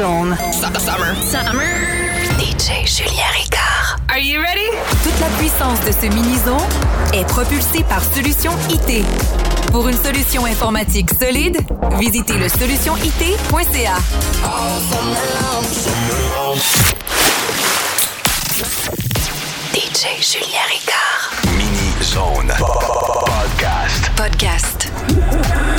Zone. Summer. Summer. DJ Julien Ricard. Are you ready? Toute la puissance de ce mini-zone est propulsée par Solution IT. Pour une solution informatique solide, visitez le solutionit.ca. DJ Julien Ricard. Mini Zone Podcast. Podcast.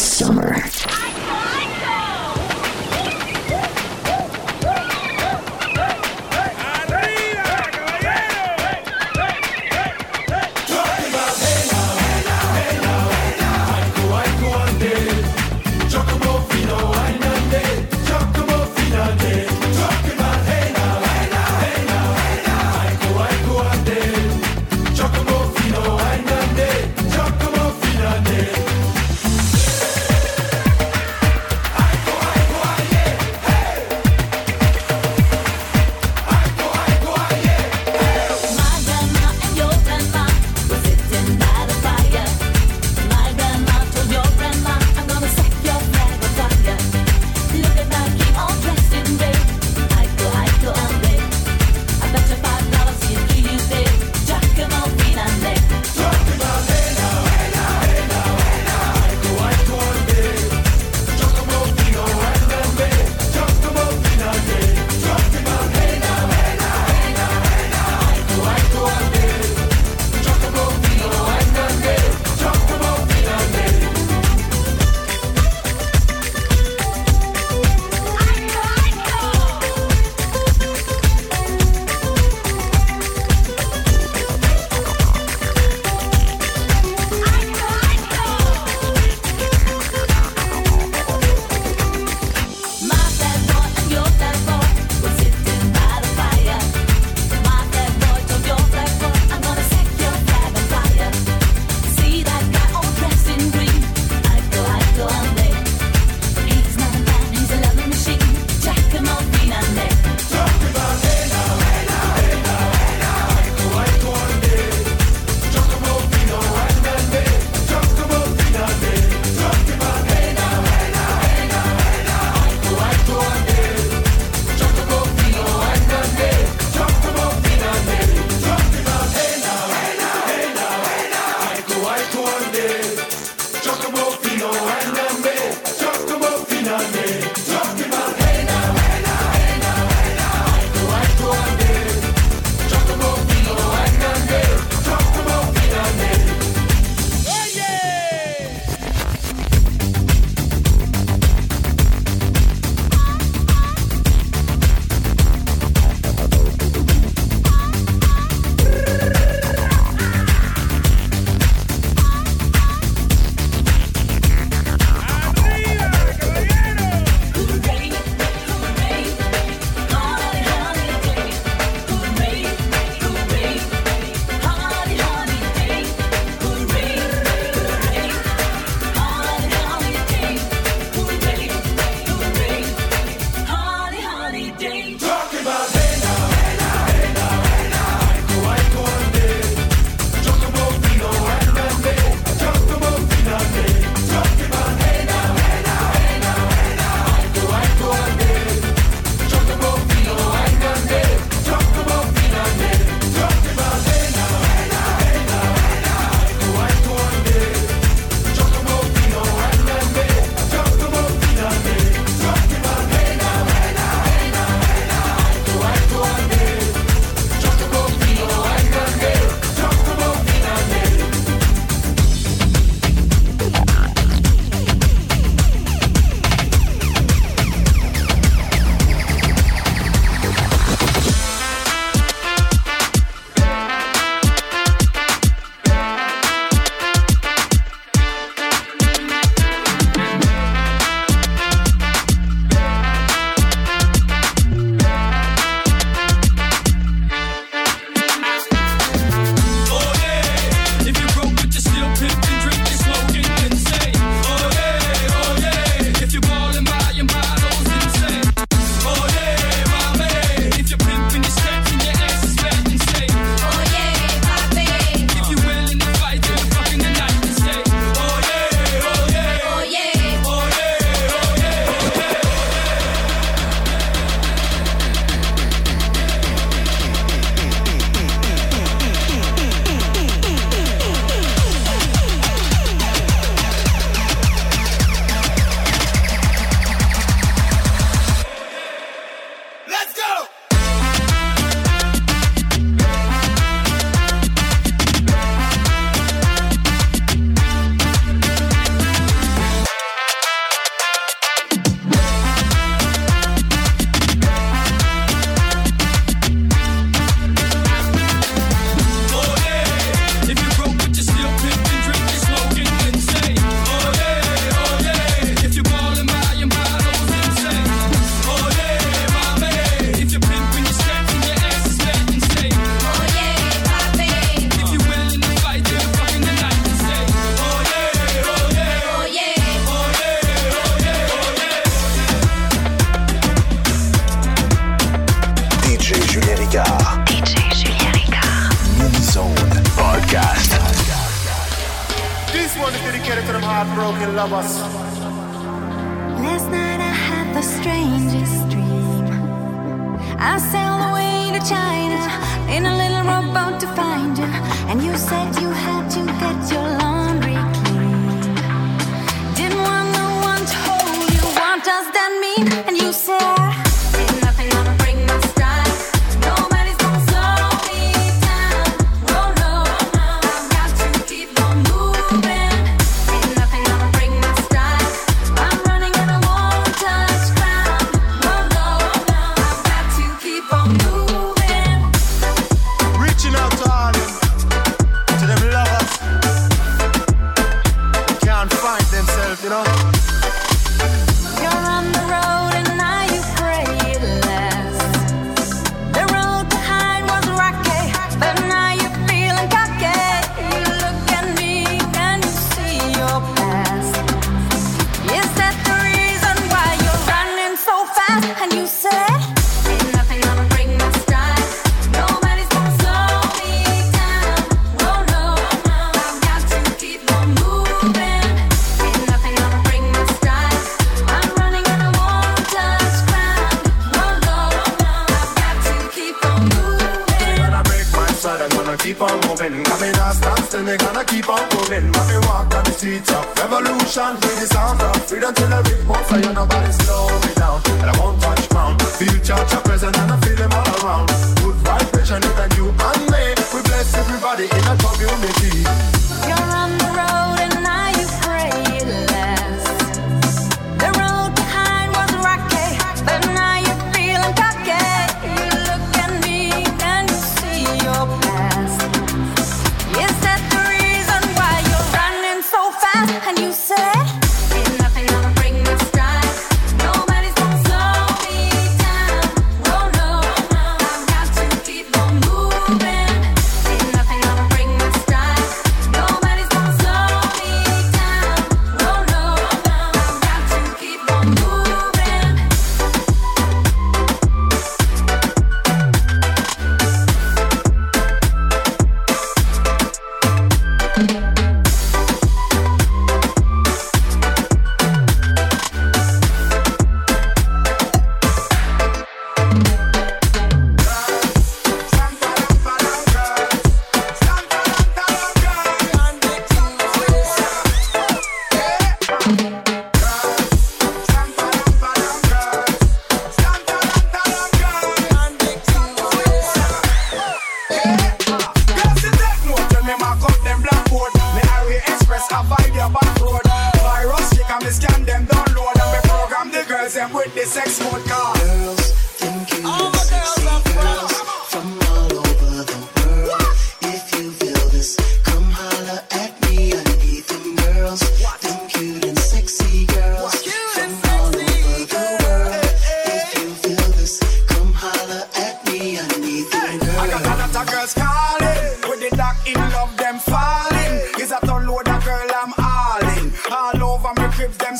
Summer.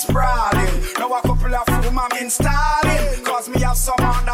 sprawling. Now a couple of women installing. Cause me have someone.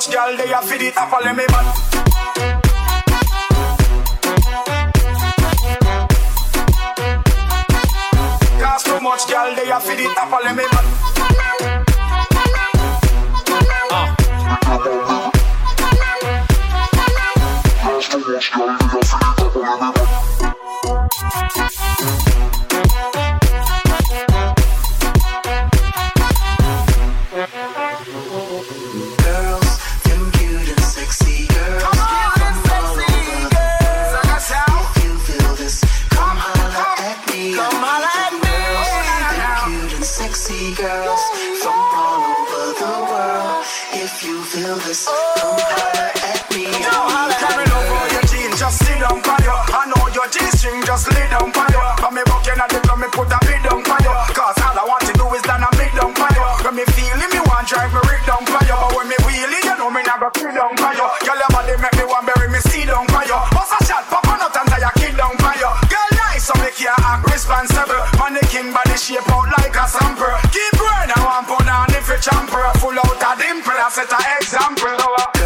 much girl they are feed it up all in me man. Cause too much girl they are feed it up all in me man. shape out like a sample. Keep running, one pound on if you champer. Full out a dimple, I set an example.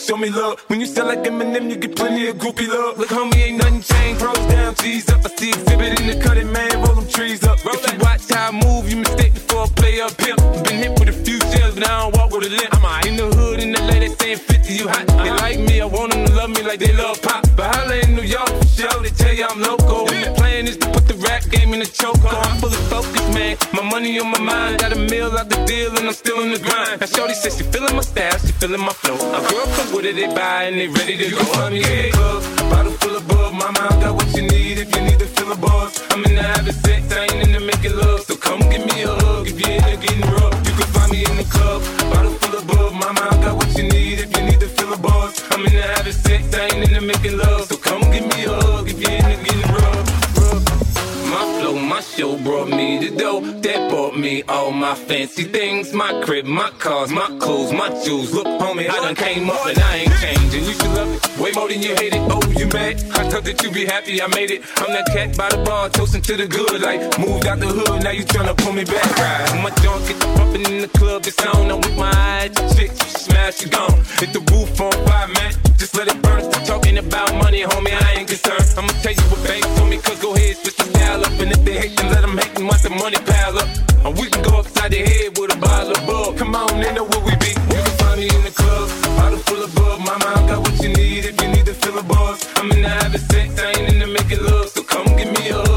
show me love. Every time you get close, bottle full of bug. My mouth got what you need if you need to fill a buzz. I'm in the habit sex, I ain't in the making love. So come give me a hug if you're in the getting rough. You can find me in the club, bottle full of bug. My mouth got what you need if you need to fill a buzz. I'm in the habit sex, I ain't in the making love. So come give me a hug if you're in the getting rough. rough. My flow, my show brought me the dough. That bought me all my fancy things, my crib, my cars, my clothes, my jewels. Look, homie, I done came up and I ain't changing. You should love it. Way more than you hate it, oh, you mad. I thought that you be happy, I made it. I'm that cat by the bar, toasting to the good. Like, moved out the hood, now you tryna pull me back. Right. My junk get bumping in the club, it's on. I'm with my eyes, chicks, smash, you gone. Hit the roof on fire, man. Just let it burn. Stop talking about money, homie, I ain't concerned. I'ma tell you what banks on me, cause go ahead, switch the dial up. And if they hate, then let them hate and watch the money pile up. And we can go upside the head with a bottle of bug. Come on, they know what we be. You can find me in the club, bottle full of bug. My mind got into having sex, I ain't into making love, so come give me a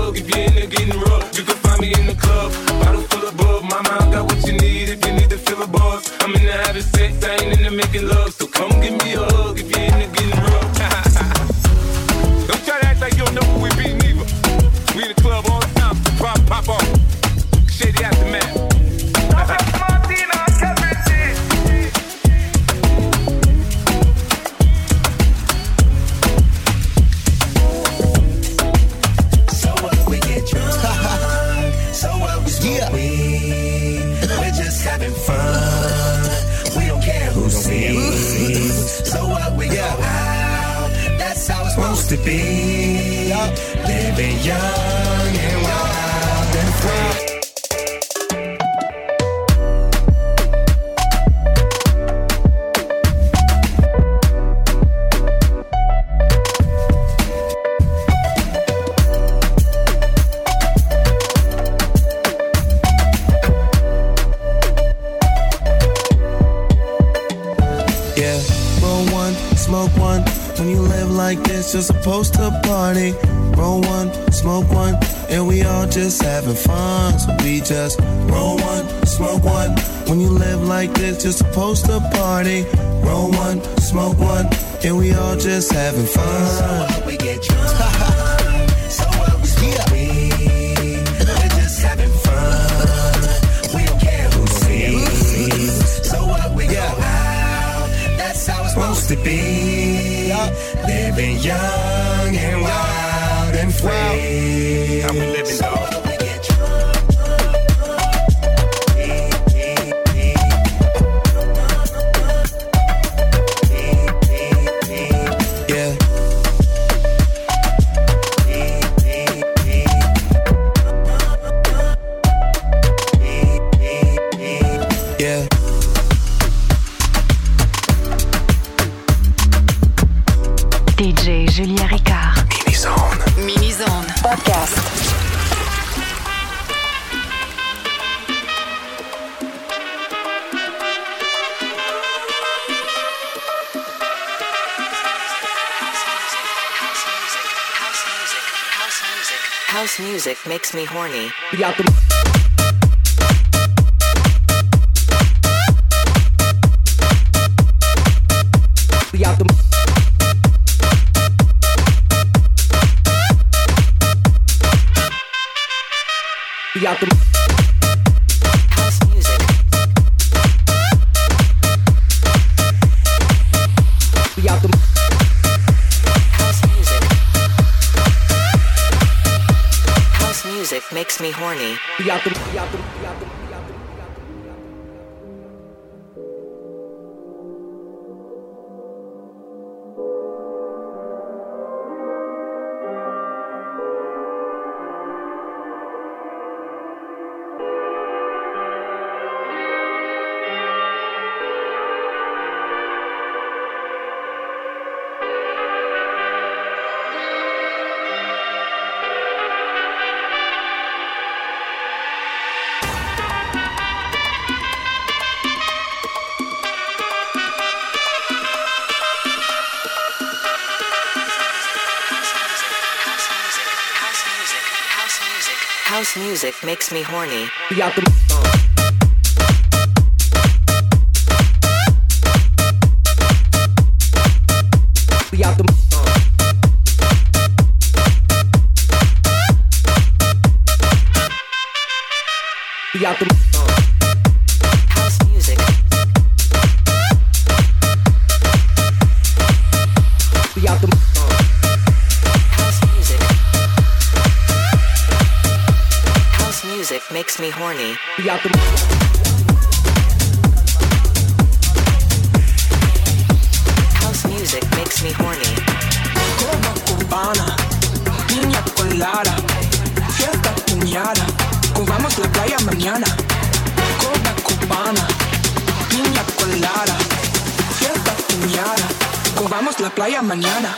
Living like this, you're supposed to party. Roll one, smoke one, and we all just having fun. So we just roll one, smoke one. When you live like this, you're supposed to party. Roll one, smoke one, and we all just having fun. we get drunk. so what we weed. We're just having fun. We don't care who sees. So what we go out, that's how it's supposed to be. Living young and wild and free. How we living, makes me horny. House makes me horny. House music makes me horny. House makes me horny. House music makes me horny. Cubana, piña colada, fiesta puñada, a la playa mañana. Coba cubana, piña colada, fiesta puñada, a la playa mañana.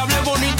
Hable bonito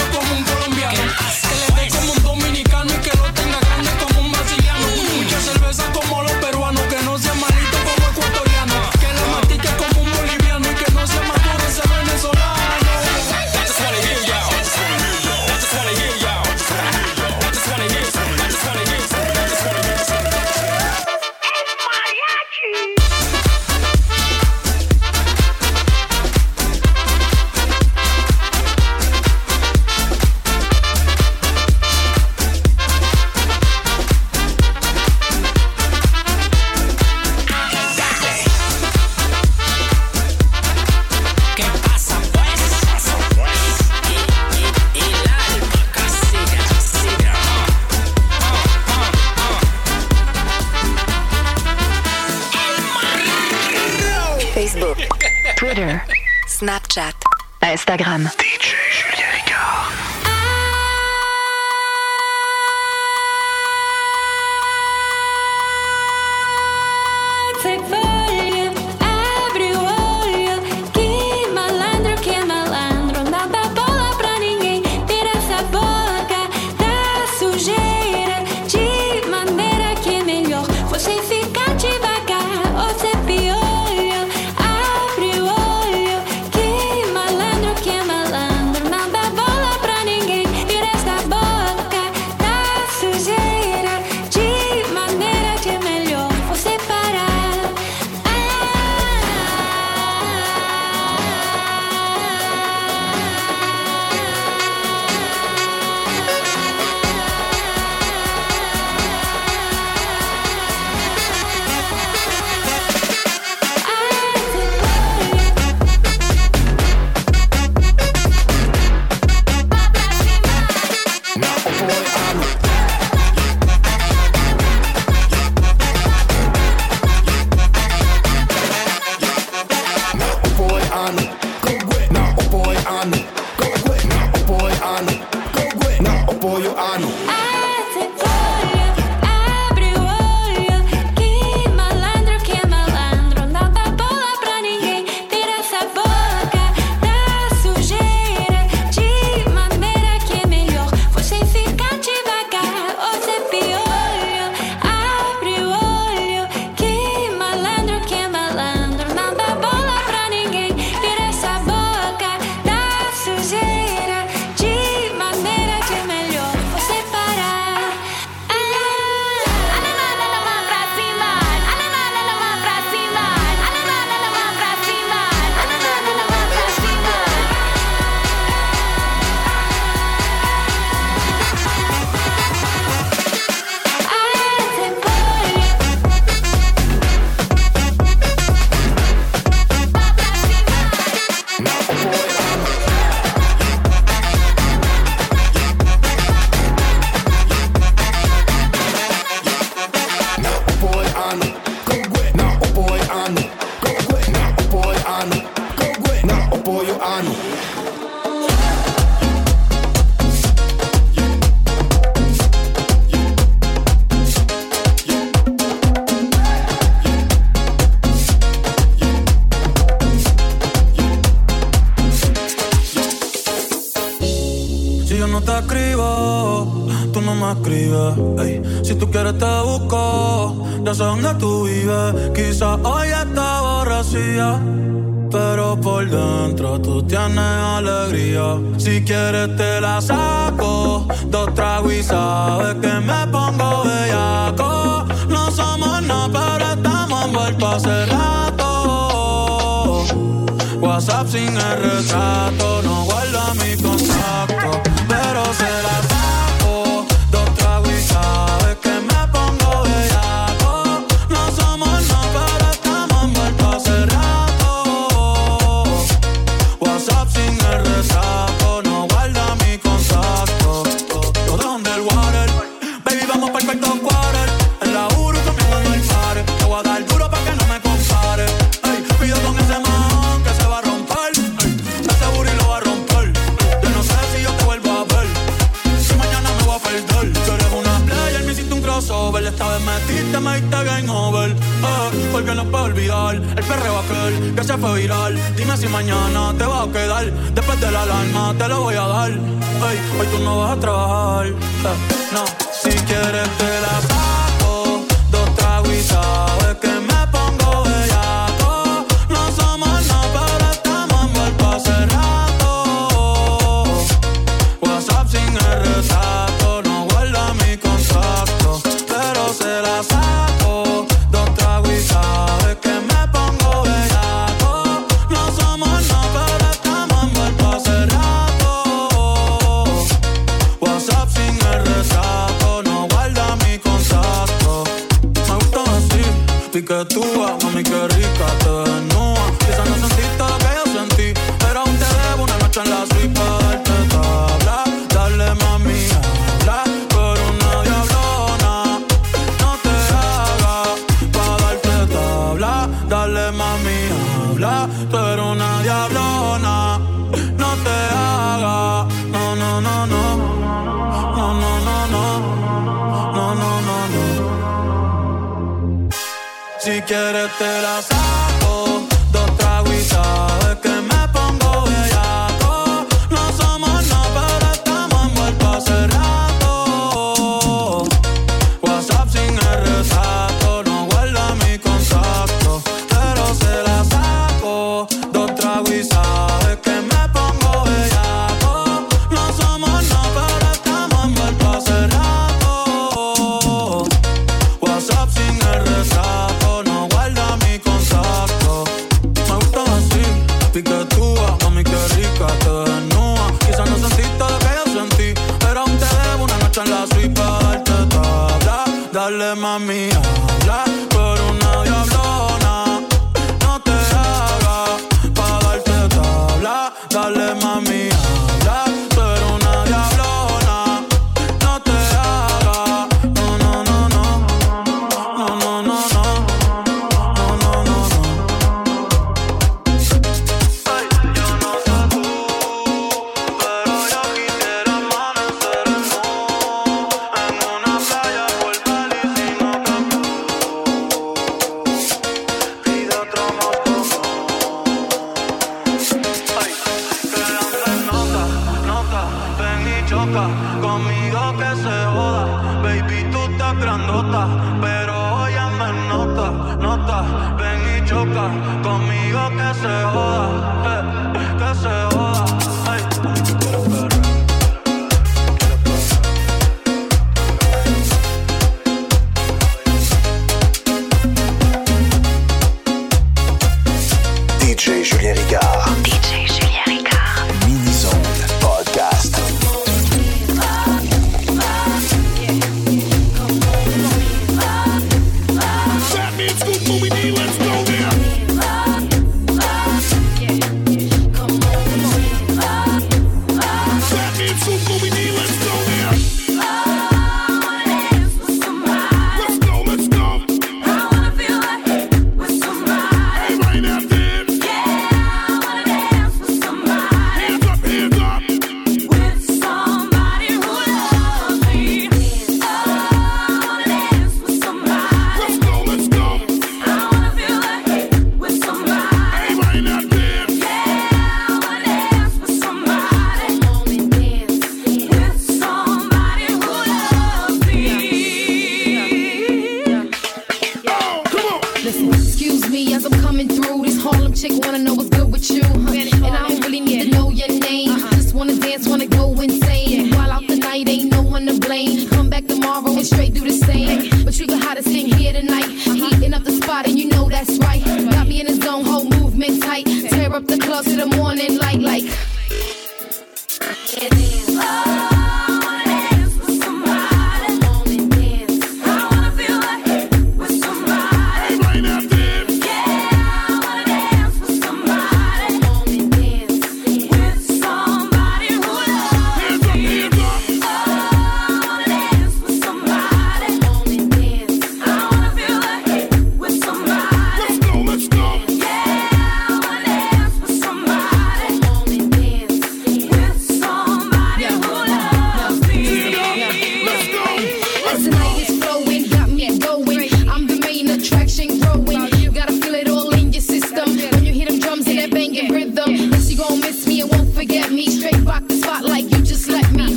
tema y está game over. Eh, porque no puedo olvidar el perreo aquel que se fue viral. Dime si mañana te vas a quedar. Después de la alarma te lo voy a dar. Hoy tú no vas a trabajar. Ah, no, si quieres te la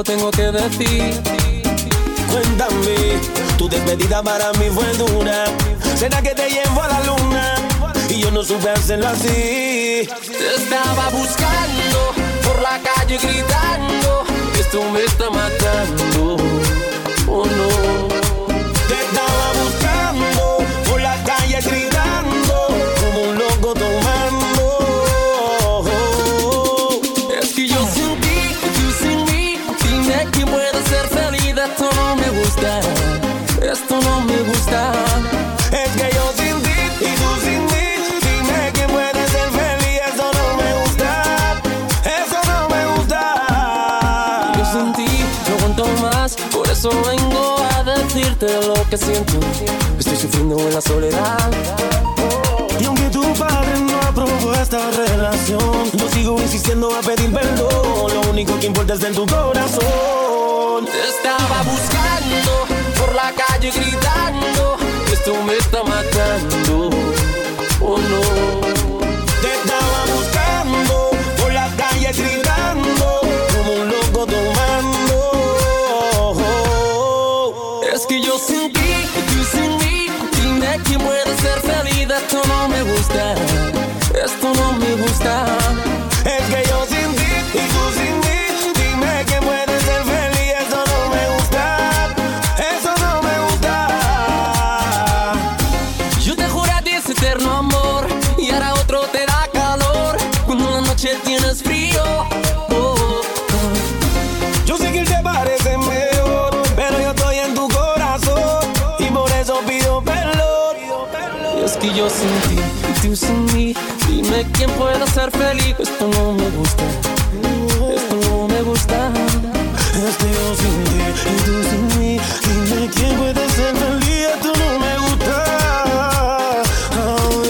lo tengo que decir. Cuéntame, tu despedida para mí fue dura. Será que te llevo a la luna y yo no supe hacerlo así. Te estaba buscando por la calle gritando. Esto me está matando. Oh no. Que siento. Estoy sufriendo en la soledad. Y aunque tu padre no aprobó esta relación, yo sigo insistiendo a pedir perdón. Lo único que importa es en tu corazón. Te estaba buscando por la calle gritando. Esto me está matando. Oh no. No me gusta. Esto no me gusta. Yo sin ti y tú sin mí, dime quién puede ser feliz. Esto no me gusta, esto no me gusta. Es que yo sin ti y tú sin mí, dime quién puede ser feliz. Esto no me gusta. Oh,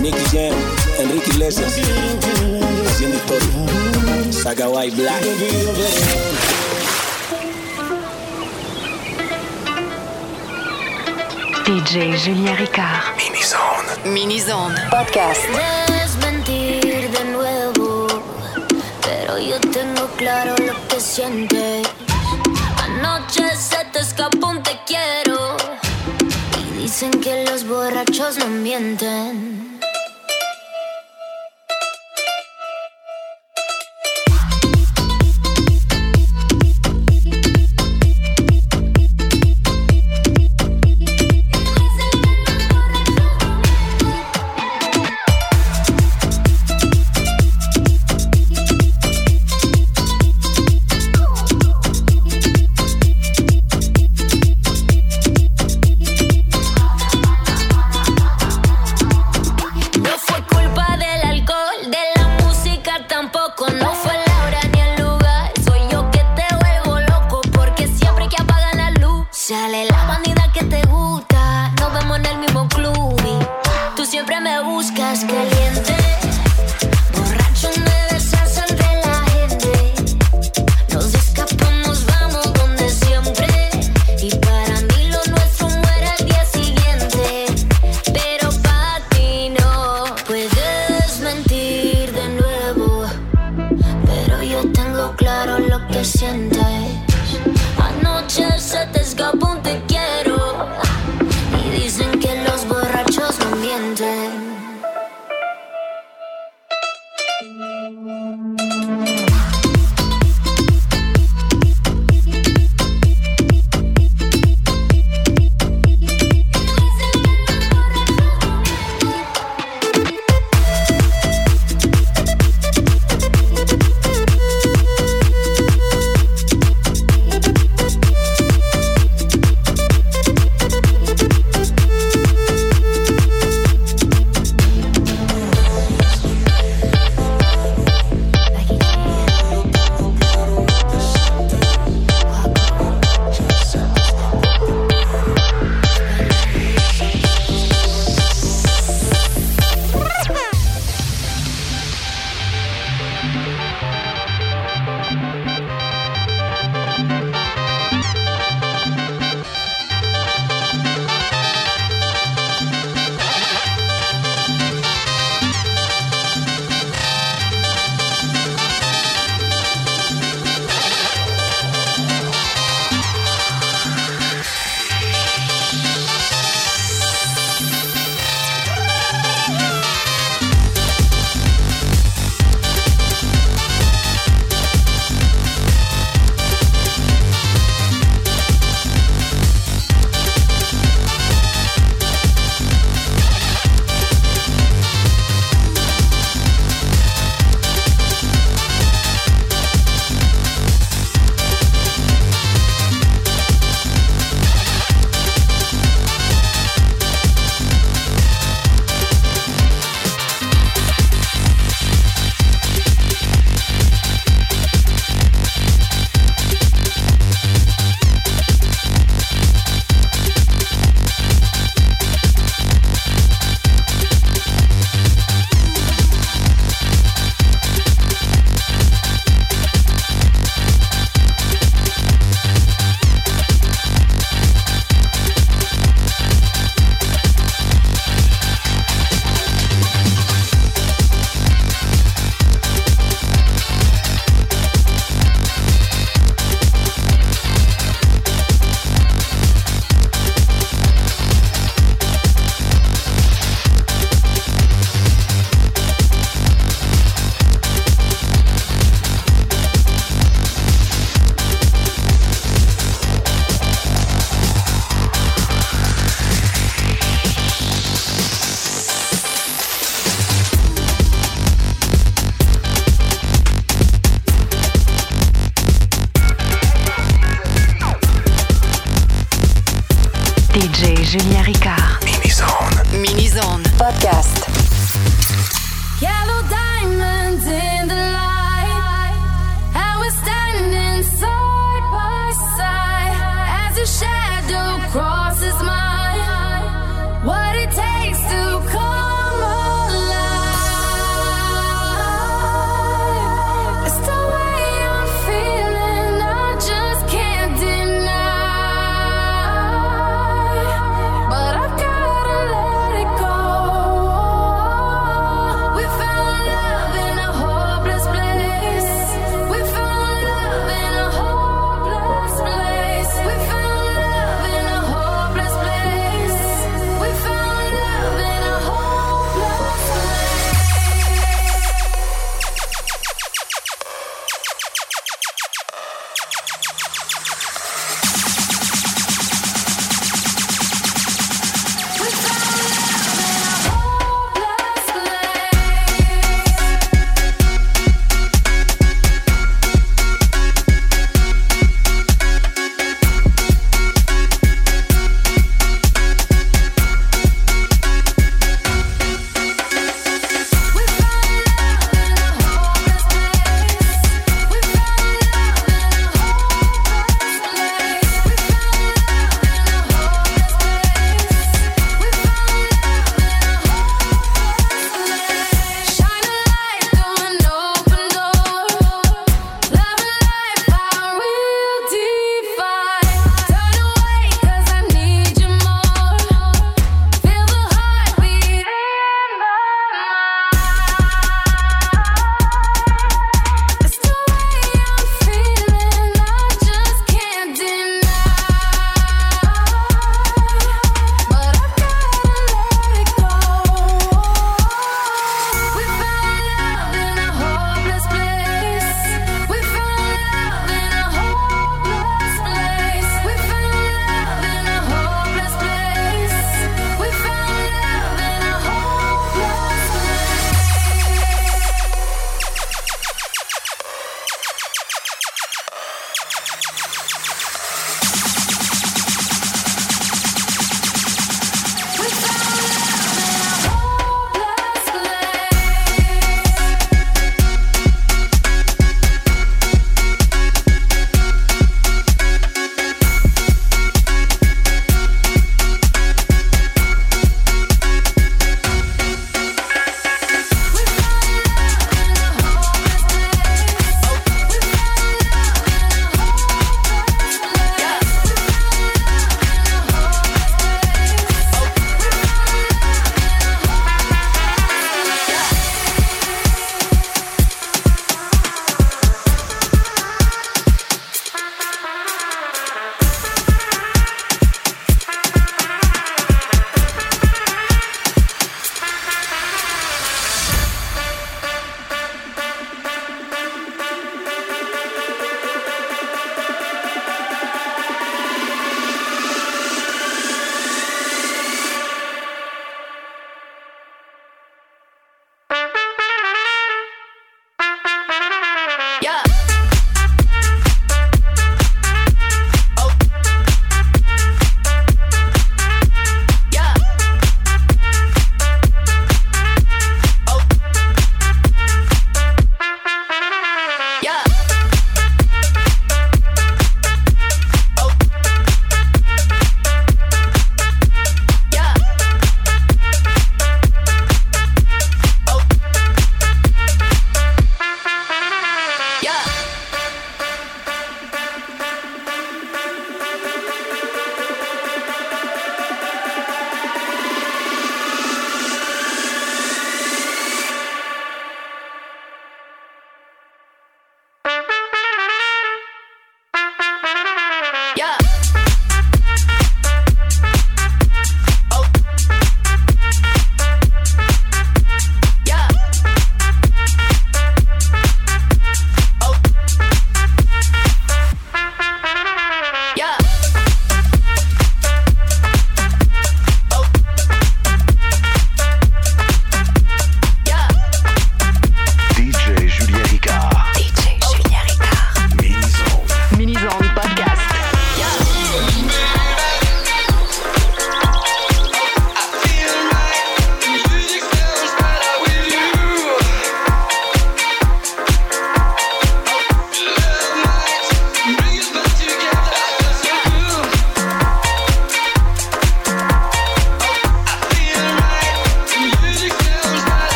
Nicky Jam, Enrique Iglesias, haciendo historia. Saca White Black. DJ Julien Ricard. Minizone. Minizone. Podcast. Debes mentir de nuevo, pero yo tengo claro lo que sientes. Anoche se te escapó un te quiero y dicen que los borrachos no mienten.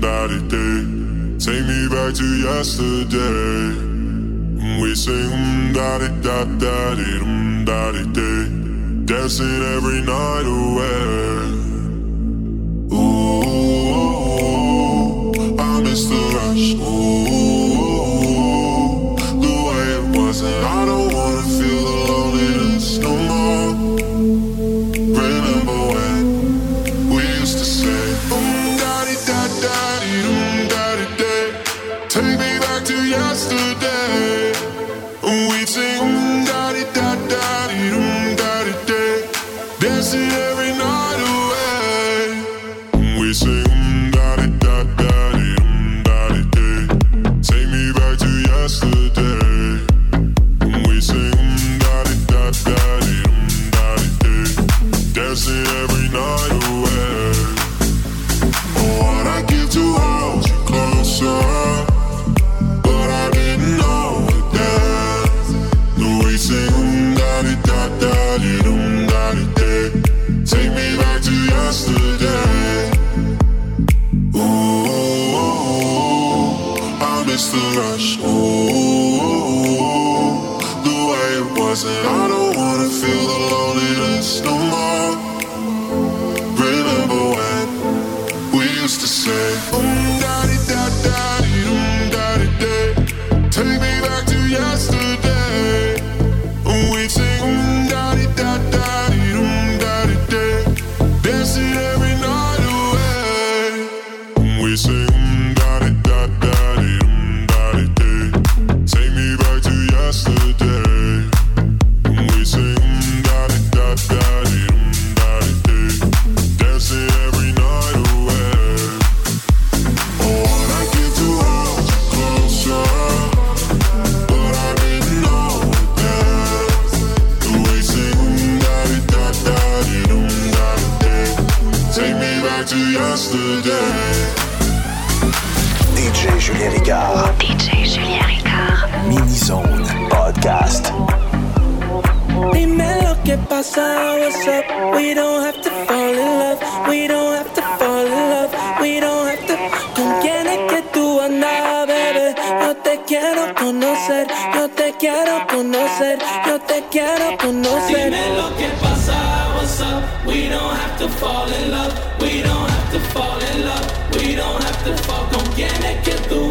that it. Take me back to yesterday. We sing um da di da da di um da di day, dancing every night away. Ooh, I miss the rush. Ooh. quiero conocer, yo te quiero conocer. Dime lo que pasa, what's up? We don't have to fall in love, we don't have to fall in love, we don't have to fall. ¿Con quién es que tú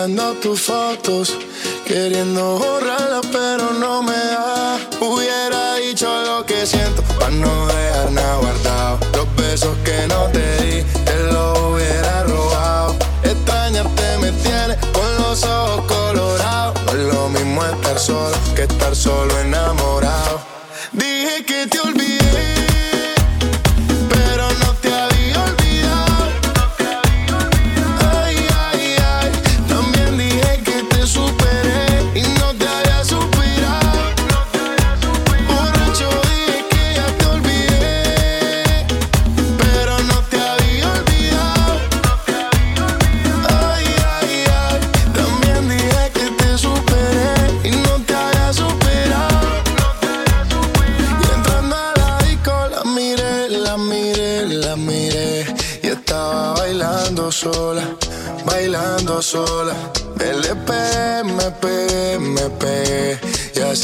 mirando tus fotos, queriendo borrarla, pero no me da. Hubiera dicho lo que siento, pa' no dejar nada guardado. Los besos que no te di, te los hubiera robado. Extrañarte me tienes con los ojos colorados. No es lo mismo estar solo que estar solo enamorado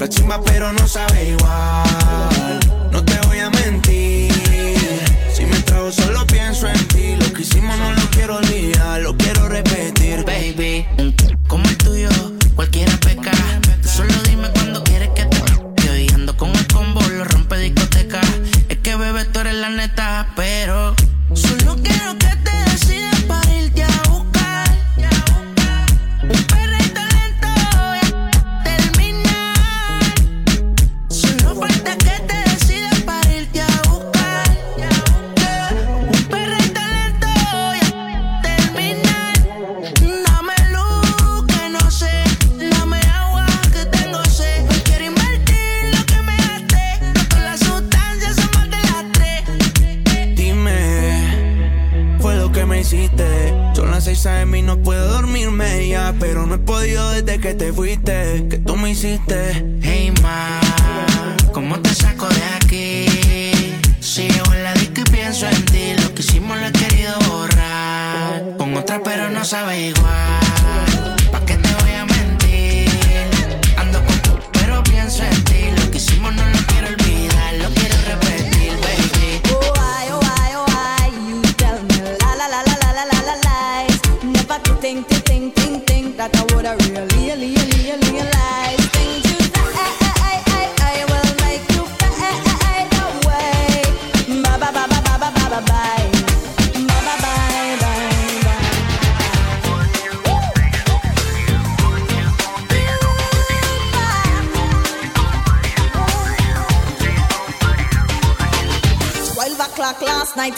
Otra chimba pero no sabe igual. No te voy a mentir. Si me trago solo pienso en ti. Lo que hicimos no lo quiero olvidar Lo quiero repetir. Baby.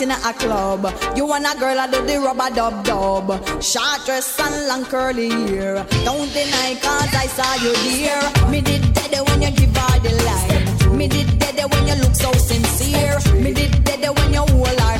in a club. You want a girl, I do the rubber dub dub. Short dress and long curly hair. Don't deny, cause I saw you here? Me did dead when you give her the line. Me did dead when you look so sincere. Me did dead when you whole. her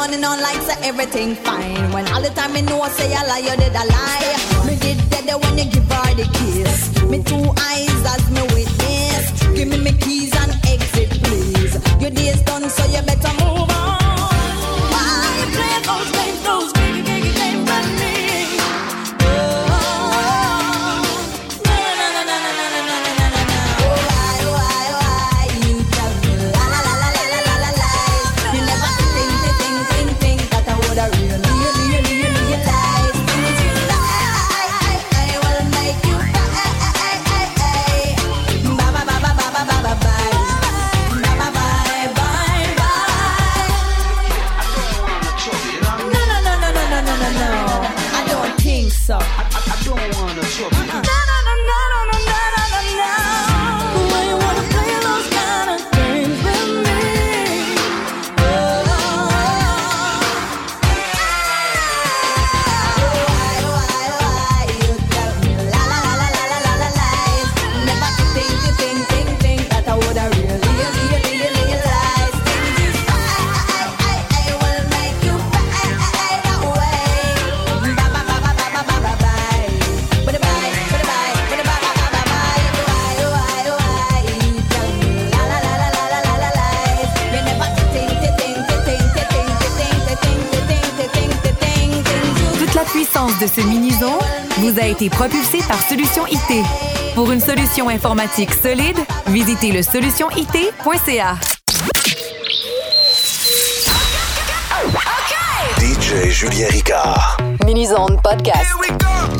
on and on like so everything fine. When all the time me know say a lie, you did a lie. Me did dead when you give her the kiss. Me two eyes as me witness. Give me my keys and exit, please. Your day's done, so you better. Été propulsé par Solution IT. Pour une solution informatique solide, visitez le solutionit.ca. DJ Julien Ricard. Mini-zone podcast. You guys are